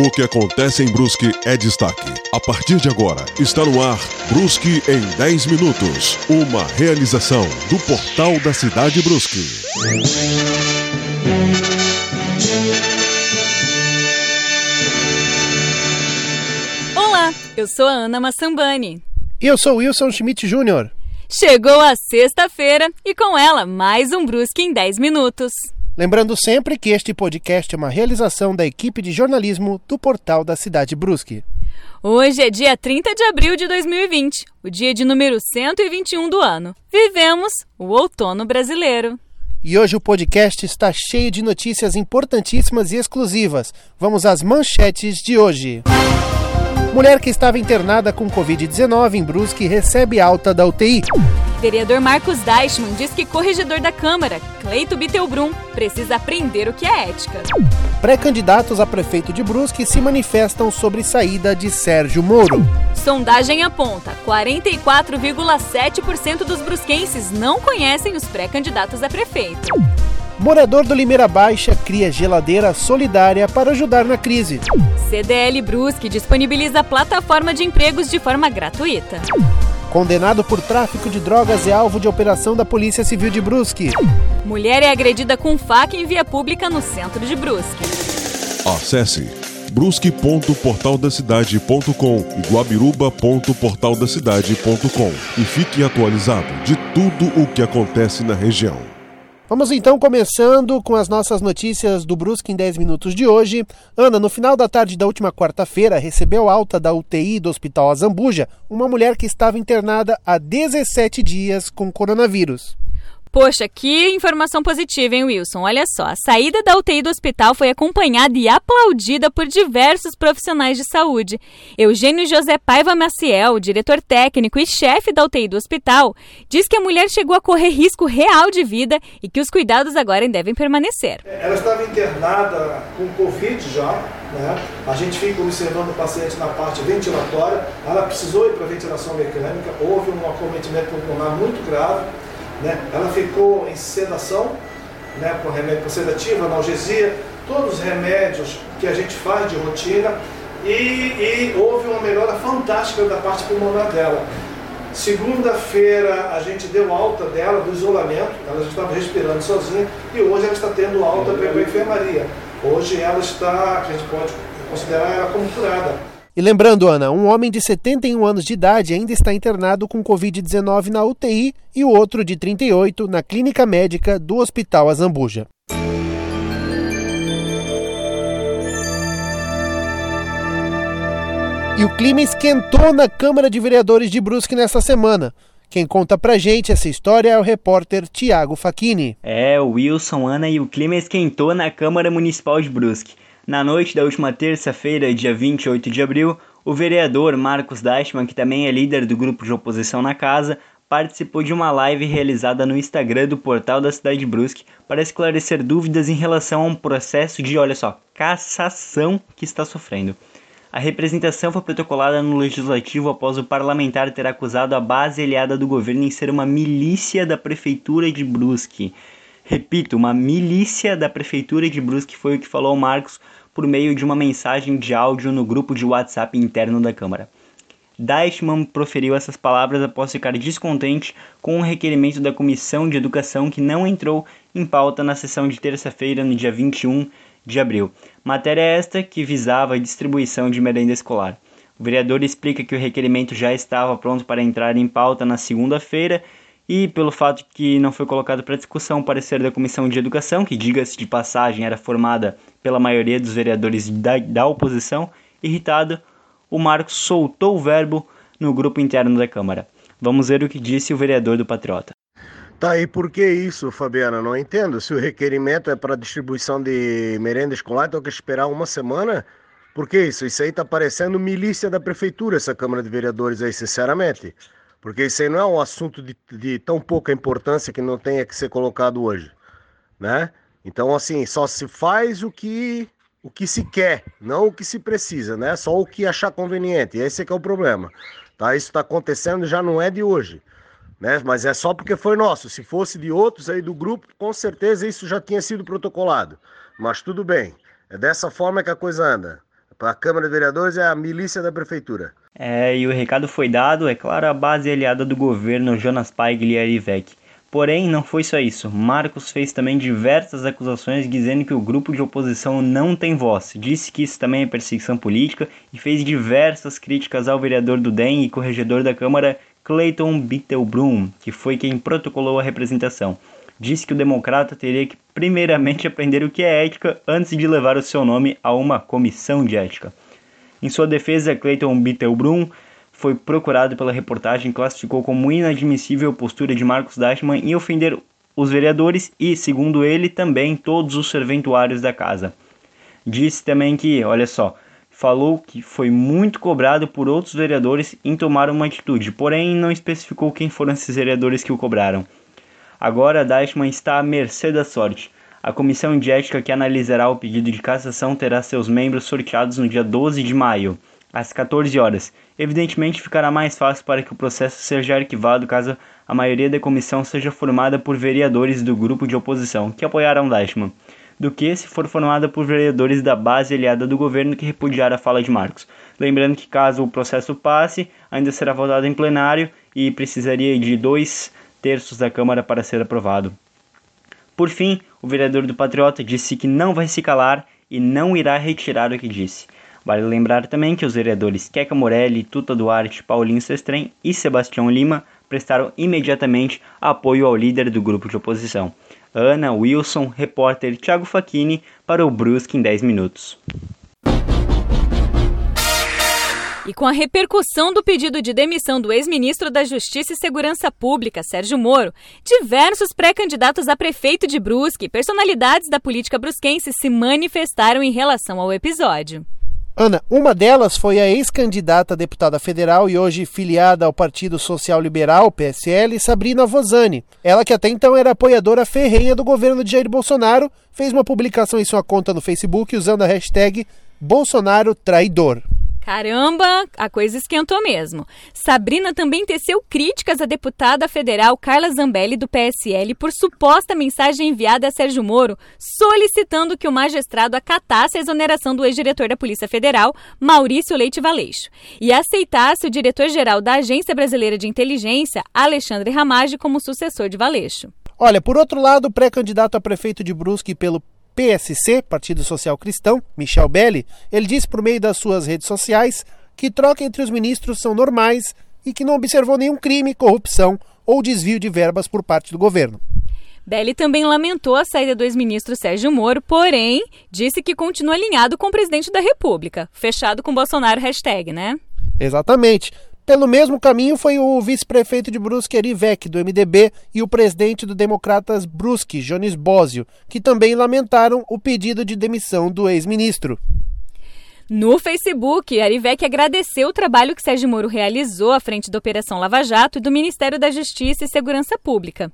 O que acontece em Brusque é destaque. A partir de agora, está no ar Brusque em 10 minutos. Uma realização do Portal da Cidade Brusque. Olá, eu sou a Ana Massambani. E eu sou Wilson Schmidt Jr. Chegou a sexta-feira e com ela mais um Brusque em 10 minutos. Lembrando sempre que este podcast é uma realização da equipe de jornalismo do portal da Cidade Brusque. Hoje é dia 30 de abril de 2020, o dia de número 121 do ano. Vivemos o outono brasileiro. E hoje o podcast está cheio de notícias importantíssimas e exclusivas. Vamos às manchetes de hoje. Mulher que estava internada com Covid-19 em Brusque recebe alta da UTI. Vereador Marcos Deichmann diz que corregedor da Câmara, Cleito Bittelbrum, precisa aprender o que é ética. Pré-candidatos a prefeito de Brusque se manifestam sobre saída de Sérgio Moro. Sondagem aponta: 44,7% dos brusquenses não conhecem os pré-candidatos a prefeito. Morador do Limeira Baixa cria geladeira solidária para ajudar na crise. CDL Brusque disponibiliza plataforma de empregos de forma gratuita. Condenado por tráfico de drogas é alvo de operação da Polícia Civil de Brusque. Mulher é agredida com faca em via pública no centro de Brusque. Acesse brusque.portaldacidade.com e guabiruba.portaldacidade.com e fique atualizado de tudo o que acontece na região. Vamos então começando com as nossas notícias do Brusque em 10 minutos de hoje. Ana, no final da tarde da última quarta-feira, recebeu alta da UTI do Hospital Azambuja uma mulher que estava internada há 17 dias com coronavírus. Poxa, que informação positiva, hein, Wilson? Olha só, a saída da UTI do hospital foi acompanhada e aplaudida por diversos profissionais de saúde. Eugênio José Paiva Maciel, diretor técnico e chefe da UTI do hospital, diz que a mulher chegou a correr risco real de vida e que os cuidados agora devem permanecer. Ela estava internada com Covid já, né? A gente fica observando o paciente na parte ventilatória, ela precisou ir para ventilação mecânica, houve um acometimento pulmonar muito grave. Né? Ela ficou em sedação, né, com remédio sedativo, analgesia, todos os remédios que a gente faz de rotina e, e houve uma melhora fantástica da parte pulmonar dela. Segunda-feira a gente deu alta dela do isolamento, ela já estava respirando sozinha e hoje ela está tendo alta para a enfermaria. Hoje ela está, a gente pode considerar ela como curada. E lembrando, Ana, um homem de 71 anos de idade ainda está internado com Covid-19 na UTI e o outro de 38 na clínica médica do Hospital Azambuja. E o clima esquentou na Câmara de Vereadores de Brusque nesta semana. Quem conta pra gente essa história é o repórter Tiago Facchini. É, o Wilson, Ana e o clima esquentou na Câmara Municipal de Brusque. Na noite da última terça-feira, dia 28 de abril, o vereador Marcos Deichmann, que também é líder do grupo de oposição na casa, participou de uma live realizada no Instagram do portal da cidade de Brusque para esclarecer dúvidas em relação a um processo de, olha só, cassação que está sofrendo. A representação foi protocolada no Legislativo após o parlamentar ter acusado a base aliada do governo em ser uma milícia da Prefeitura de Brusque. Repito, uma milícia da Prefeitura de Brusque foi o que falou Marcos por meio de uma mensagem de áudio no grupo de WhatsApp interno da Câmara. Deichmann proferiu essas palavras após ficar descontente com o um requerimento da Comissão de Educação que não entrou em pauta na sessão de terça-feira, no dia 21 de abril. Matéria esta que visava a distribuição de merenda escolar. O vereador explica que o requerimento já estava pronto para entrar em pauta na segunda-feira e pelo fato que não foi colocado para discussão o parecer da Comissão de Educação, que, diga-se de passagem, era formada pela maioria dos vereadores da, da oposição, irritado, o Marcos soltou o verbo no grupo interno da Câmara. Vamos ver o que disse o vereador do Patriota. Tá, e por que isso, Fabiana? Não entendo. Se o requerimento é para distribuição de merenda escolar, então que esperar uma semana? Por que isso? Isso aí tá parecendo milícia da prefeitura, essa Câmara de Vereadores aí, sinceramente. Porque isso aí não é um assunto de, de tão pouca importância que não tenha que ser colocado hoje, né? Então, assim, só se faz o que o que se quer, não o que se precisa, né? Só o que achar conveniente. Esse é que é o problema. Tá? Isso está acontecendo já não é de hoje né? Mas é só porque foi nosso. Se fosse de outros aí do grupo, com certeza isso já tinha sido protocolado. Mas tudo bem. É dessa forma que a coisa anda. Para a Câmara de Vereadores é a milícia da Prefeitura. É, e o recado foi dado, é claro, à base aliada do governo Jonas Paigli e Arivec. Porém, não foi só isso. Marcos fez também diversas acusações dizendo que o grupo de oposição não tem voz. Disse que isso também é perseguição política e fez diversas críticas ao vereador do DEM e corregedor da Câmara, Clayton Bittelbrum, que foi quem protocolou a representação. Disse que o democrata teria que primeiramente aprender o que é ética antes de levar o seu nome a uma comissão de ética. Em sua defesa, Clayton Bittelbrum foi procurado pela reportagem classificou como inadmissível a postura de Marcos Dashman em ofender os vereadores e, segundo ele, também todos os serventuários da casa. Disse também que, olha só, falou que foi muito cobrado por outros vereadores em tomar uma atitude, porém não especificou quem foram esses vereadores que o cobraram. Agora, Dashman está à mercê da sorte. A comissão de ética que analisará o pedido de cassação terá seus membros sorteados no dia 12 de maio às 14 horas. Evidentemente, ficará mais fácil para que o processo seja arquivado caso a maioria da comissão seja formada por vereadores do grupo de oposição que apoiaram Dashman, do que se for formada por vereadores da base aliada do governo que repudiar a fala de Marcos. Lembrando que caso o processo passe, ainda será votado em plenário e precisaria de dois terços da Câmara para ser aprovado. Por fim, o vereador do Patriota disse que não vai se calar e não irá retirar o que disse. Vale lembrar também que os vereadores Queca Morelli, Tuta Duarte, Paulinho Sestrem e Sebastião Lima prestaram imediatamente apoio ao líder do grupo de oposição. Ana Wilson, repórter Thiago Facchini, para o Brusque em 10 minutos. E com a repercussão do pedido de demissão do ex-ministro da Justiça e Segurança Pública, Sérgio Moro, diversos pré-candidatos a prefeito de Brusque e personalidades da política brusquense se manifestaram em relação ao episódio. Ana, uma delas foi a ex-candidata a deputada federal e hoje filiada ao Partido Social Liberal, PSL, Sabrina Vozani. Ela, que até então era apoiadora ferrenha do governo de Jair Bolsonaro, fez uma publicação em sua conta no Facebook usando a hashtag Bolsonaro Traidor. Caramba, a coisa esquentou mesmo. Sabrina também teceu críticas à deputada federal Carla Zambelli, do PSL, por suposta mensagem enviada a Sérgio Moro solicitando que o magistrado acatasse a exoneração do ex-diretor da Polícia Federal, Maurício Leite Valeixo, e aceitasse o diretor-geral da Agência Brasileira de Inteligência, Alexandre Ramage, como sucessor de Valeixo. Olha, por outro lado, o pré-candidato a prefeito de Brusque pelo PSC, Partido Social Cristão, Michel Belli, ele disse por meio das suas redes sociais que troca entre os ministros são normais e que não observou nenhum crime, corrupção ou desvio de verbas por parte do governo. Belli também lamentou a saída do ex-ministro Sérgio Moro, porém disse que continua alinhado com o presidente da República. Fechado com Bolsonaro, hashtag, né? Exatamente. Pelo mesmo caminho foi o vice-prefeito de Brusque, Arivec, do MDB, e o presidente do Democratas Brusque, Jones Bósio, que também lamentaram o pedido de demissão do ex-ministro. No Facebook, Arivec agradeceu o trabalho que Sérgio Moro realizou à frente da Operação Lava Jato e do Ministério da Justiça e Segurança Pública.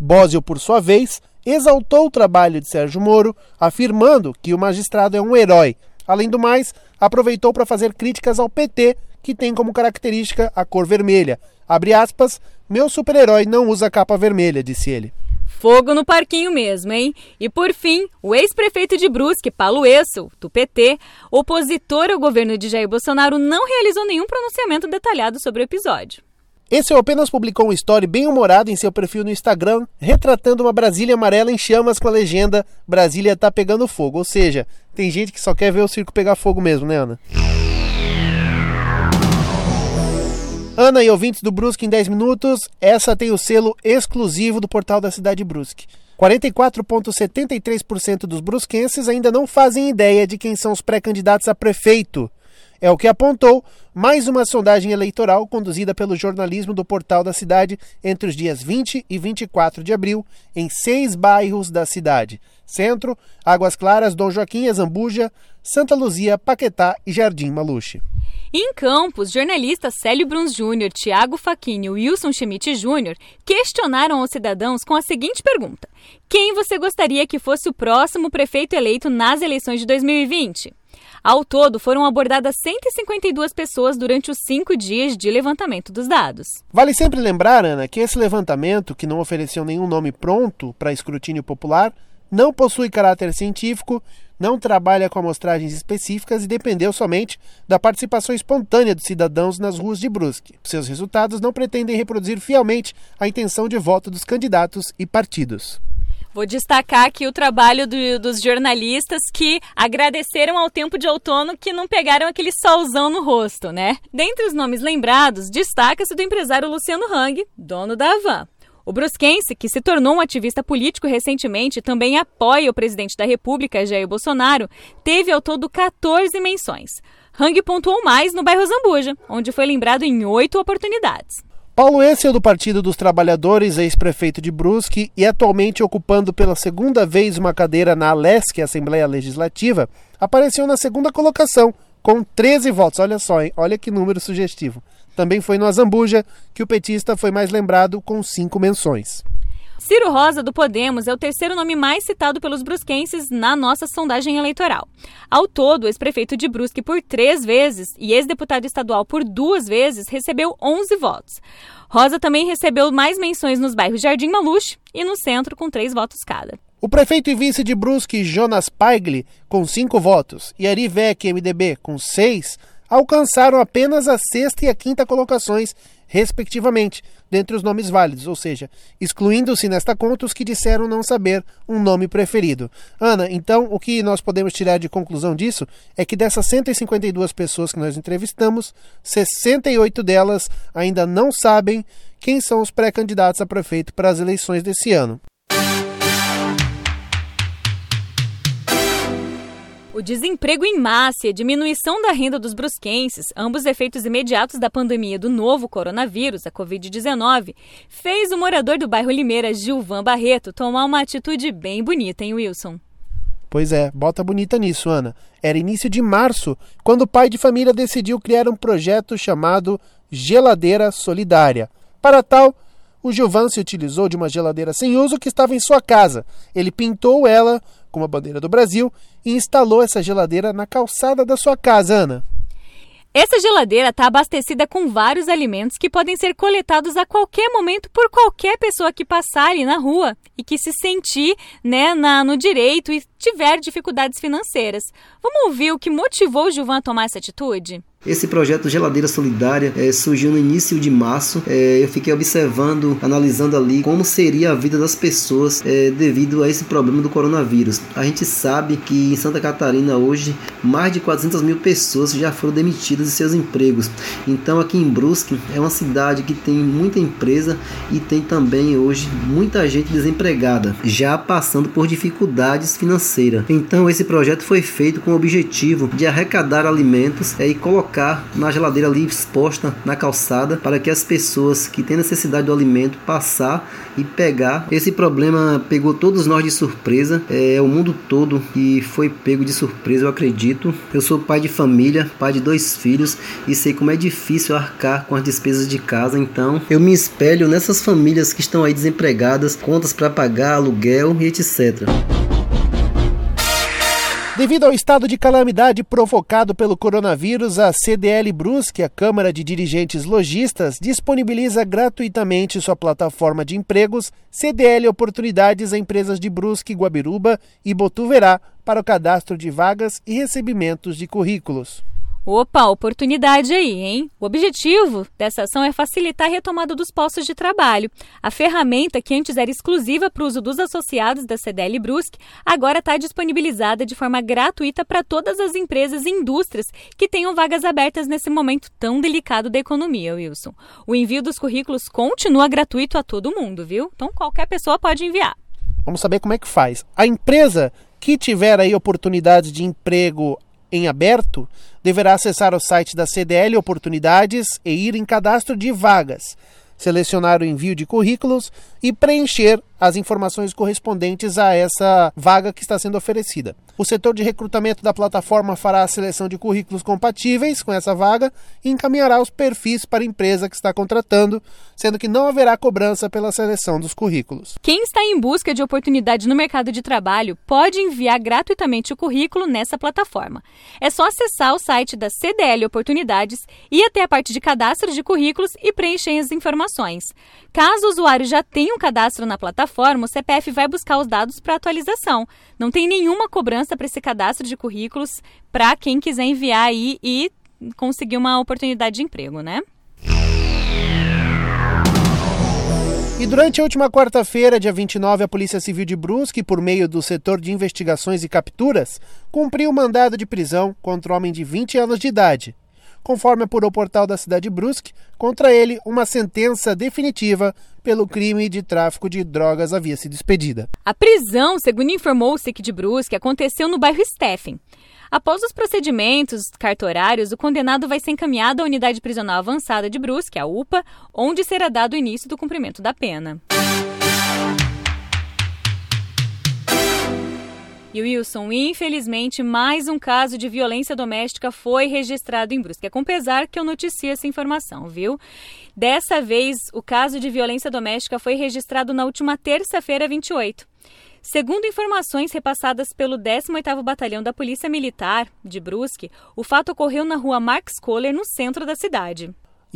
Bósio, por sua vez, exaltou o trabalho de Sérgio Moro, afirmando que o magistrado é um herói. Além do mais, aproveitou para fazer críticas ao PT, que tem como característica a cor vermelha. Abre aspas, meu super-herói não usa capa vermelha, disse ele. Fogo no parquinho mesmo, hein? E por fim, o ex-prefeito de Brusque, Paulo Esso, do PT, opositor ao governo de Jair Bolsonaro, não realizou nenhum pronunciamento detalhado sobre o episódio. Esse apenas publicou um story bem humorado em seu perfil no Instagram, retratando uma Brasília amarela em chamas com a legenda Brasília tá pegando fogo. Ou seja, tem gente que só quer ver o circo pegar fogo mesmo, né, Ana? Ana e ouvintes do Brusque em 10 minutos, essa tem o selo exclusivo do portal da cidade Brusque. 44,73% dos brusquenses ainda não fazem ideia de quem são os pré-candidatos a prefeito. É o que apontou mais uma sondagem eleitoral conduzida pelo jornalismo do portal da cidade entre os dias 20 e 24 de abril, em seis bairros da cidade: Centro, Águas Claras, Dom Joaquim, Azambuja, Santa Luzia, Paquetá e Jardim Maluche. Em Campos, jornalistas Célio Bruns Júnior, Tiago Faquini e Wilson Schmidt Júnior questionaram aos cidadãos com a seguinte pergunta: Quem você gostaria que fosse o próximo prefeito eleito nas eleições de 2020? Ao todo, foram abordadas 152 pessoas durante os cinco dias de levantamento dos dados. Vale sempre lembrar, Ana, que esse levantamento, que não ofereceu nenhum nome pronto para escrutínio popular, não possui caráter científico, não trabalha com amostragens específicas e dependeu somente da participação espontânea dos cidadãos nas ruas de Brusque. Seus resultados não pretendem reproduzir fielmente a intenção de voto dos candidatos e partidos. Vou destacar aqui o trabalho do, dos jornalistas que agradeceram ao tempo de outono que não pegaram aquele solzão no rosto, né? Dentre os nomes lembrados, destaca-se do empresário Luciano Hang, dono da Avan. O brusquense, que se tornou um ativista político recentemente e também apoia o presidente da República, Jair Bolsonaro, teve ao todo 14 menções. Hang pontuou mais no bairro Zambuja, onde foi lembrado em oito oportunidades. Paulo Ensel, do Partido dos Trabalhadores, ex-prefeito de Brusque e atualmente ocupando pela segunda vez uma cadeira na Alesc, Assembleia Legislativa, apareceu na segunda colocação, com 13 votos. Olha só, hein? olha que número sugestivo. Também foi no Azambuja que o petista foi mais lembrado, com cinco menções. Ciro Rosa, do Podemos, é o terceiro nome mais citado pelos brusquenses na nossa sondagem eleitoral. Ao todo, ex-prefeito de Brusque por três vezes e ex-deputado estadual por duas vezes recebeu 11 votos. Rosa também recebeu mais menções nos bairros Jardim Maluche e no centro, com três votos cada. O prefeito e vice de Brusque, Jonas Paigli, com cinco votos, e Ari Vec, MDB, com seis, alcançaram apenas a sexta e a quinta colocações, respectivamente, dentre os nomes válidos, ou seja, excluindo-se nesta conta os que disseram não saber um nome preferido. Ana, então o que nós podemos tirar de conclusão disso é que dessas 152 pessoas que nós entrevistamos, 68 delas ainda não sabem quem são os pré-candidatos a prefeito para as eleições desse ano. O desemprego em massa e a diminuição da renda dos brusquenses, ambos efeitos imediatos da pandemia do novo coronavírus, a Covid-19, fez o morador do bairro Limeira, Gilvan Barreto, tomar uma atitude bem bonita, hein, Wilson? Pois é, bota bonita nisso, Ana. Era início de março, quando o pai de família decidiu criar um projeto chamado Geladeira Solidária. Para tal, o Gilvan se utilizou de uma geladeira sem uso que estava em sua casa. Ele pintou ela com a bandeira do Brasil e instalou essa geladeira na calçada da sua casa, Ana. Essa geladeira está abastecida com vários alimentos que podem ser coletados a qualquer momento por qualquer pessoa que passar ali na rua e que se sentir né, na, no direito e tiver dificuldades financeiras. Vamos ouvir o que motivou o Gilvan a tomar essa atitude? Esse projeto Geladeira Solidária é, surgiu no início de março. É, eu fiquei observando, analisando ali como seria a vida das pessoas é, devido a esse problema do coronavírus. A gente sabe que em Santa Catarina hoje mais de 400 mil pessoas já foram demitidas de seus empregos. Então aqui em Brusque é uma cidade que tem muita empresa e tem também hoje muita gente desempregada, já passando por dificuldades financeiras. Então esse projeto foi feito com o objetivo de arrecadar alimentos e colocar na geladeira ali exposta na calçada para que as pessoas que têm necessidade do alimento passar e pegar. Esse problema pegou todos nós de surpresa, é o mundo todo que foi pego de surpresa, eu acredito. Eu sou pai de família, pai de dois filhos e sei como é difícil arcar com as despesas de casa, então eu me espelho nessas famílias que estão aí desempregadas, contas para pagar, aluguel e etc. Devido ao estado de calamidade provocado pelo coronavírus, a CDL Brusque, a Câmara de Dirigentes Logistas, disponibiliza gratuitamente sua plataforma de empregos CDL Oportunidades a empresas de Brusque, Guabiruba e Botuverá para o cadastro de vagas e recebimentos de currículos. Opa, oportunidade aí, hein? O objetivo dessa ação é facilitar a retomada dos postos de trabalho. A ferramenta, que antes era exclusiva para o uso dos associados da CDL Brusque, agora está disponibilizada de forma gratuita para todas as empresas e indústrias que tenham vagas abertas nesse momento tão delicado da economia, Wilson. O envio dos currículos continua gratuito a todo mundo, viu? Então qualquer pessoa pode enviar. Vamos saber como é que faz. A empresa que tiver aí oportunidades de emprego em aberto, deverá acessar o site da CDL Oportunidades e ir em cadastro de vagas, selecionar o envio de currículos e preencher as informações correspondentes a essa vaga que está sendo oferecida. O setor de recrutamento da plataforma fará a seleção de currículos compatíveis com essa vaga e encaminhará os perfis para a empresa que está contratando, sendo que não haverá cobrança pela seleção dos currículos. Quem está em busca de oportunidade no mercado de trabalho pode enviar gratuitamente o currículo nessa plataforma. É só acessar o site da CDL Oportunidades, ir até a parte de cadastro de currículos e preencher as informações. Caso o usuário já tenha um cadastro na plataforma, o CPF vai buscar os dados para atualização. Não tem nenhuma cobrança para esse cadastro de currículos para quem quiser enviar aí e conseguir uma oportunidade de emprego, né? E durante a última quarta-feira, dia 29, a Polícia Civil de Brusque, por meio do setor de investigações e capturas, cumpriu mandado de prisão contra um homem de 20 anos de idade. Conforme apurou o portal da cidade de Brusque, contra ele uma sentença definitiva pelo crime de tráfico de drogas havia sido expedida. A prisão, segundo informou o SIC de Brusque, aconteceu no bairro Steffen. Após os procedimentos cartorários, o condenado vai ser encaminhado à Unidade Prisional Avançada de Brusque, a UPA, onde será dado início do cumprimento da pena. E Wilson, infelizmente, mais um caso de violência doméstica foi registrado em Brusque. É com pesar que eu noticio essa informação, viu? Dessa vez, o caso de violência doméstica foi registrado na última terça-feira, 28. Segundo informações repassadas pelo 18º Batalhão da Polícia Militar de Brusque, o fato ocorreu na rua Marx Kohler, no centro da cidade.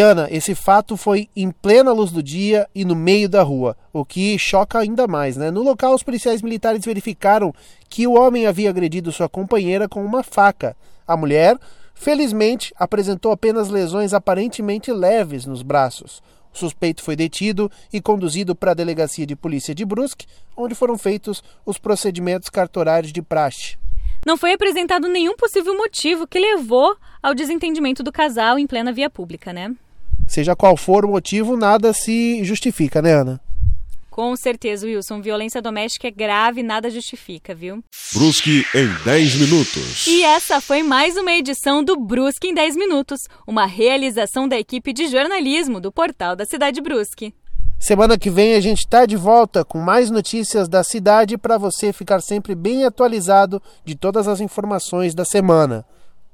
Ana, esse fato foi em plena luz do dia e no meio da rua, o que choca ainda mais, né? No local, os policiais militares verificaram que o homem havia agredido sua companheira com uma faca. A mulher, felizmente, apresentou apenas lesões aparentemente leves nos braços. O suspeito foi detido e conduzido para a delegacia de polícia de Brusque, onde foram feitos os procedimentos cartorários de praxe. Não foi apresentado nenhum possível motivo que levou ao desentendimento do casal em plena via pública, né? Seja qual for o motivo, nada se justifica, né, Ana? Com certeza, Wilson. Violência doméstica é grave, nada justifica, viu? Brusque em 10 minutos. E essa foi mais uma edição do Brusque em 10 minutos, uma realização da equipe de jornalismo do portal da Cidade Brusque. Semana que vem a gente está de volta com mais notícias da cidade para você ficar sempre bem atualizado de todas as informações da semana.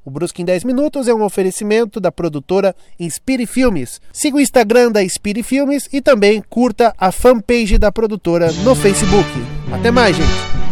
O Brusque em 10 Minutos é um oferecimento da produtora Inspire Filmes. Siga o Instagram da Inspire Filmes e também curta a fanpage da produtora no Facebook. Até mais, gente!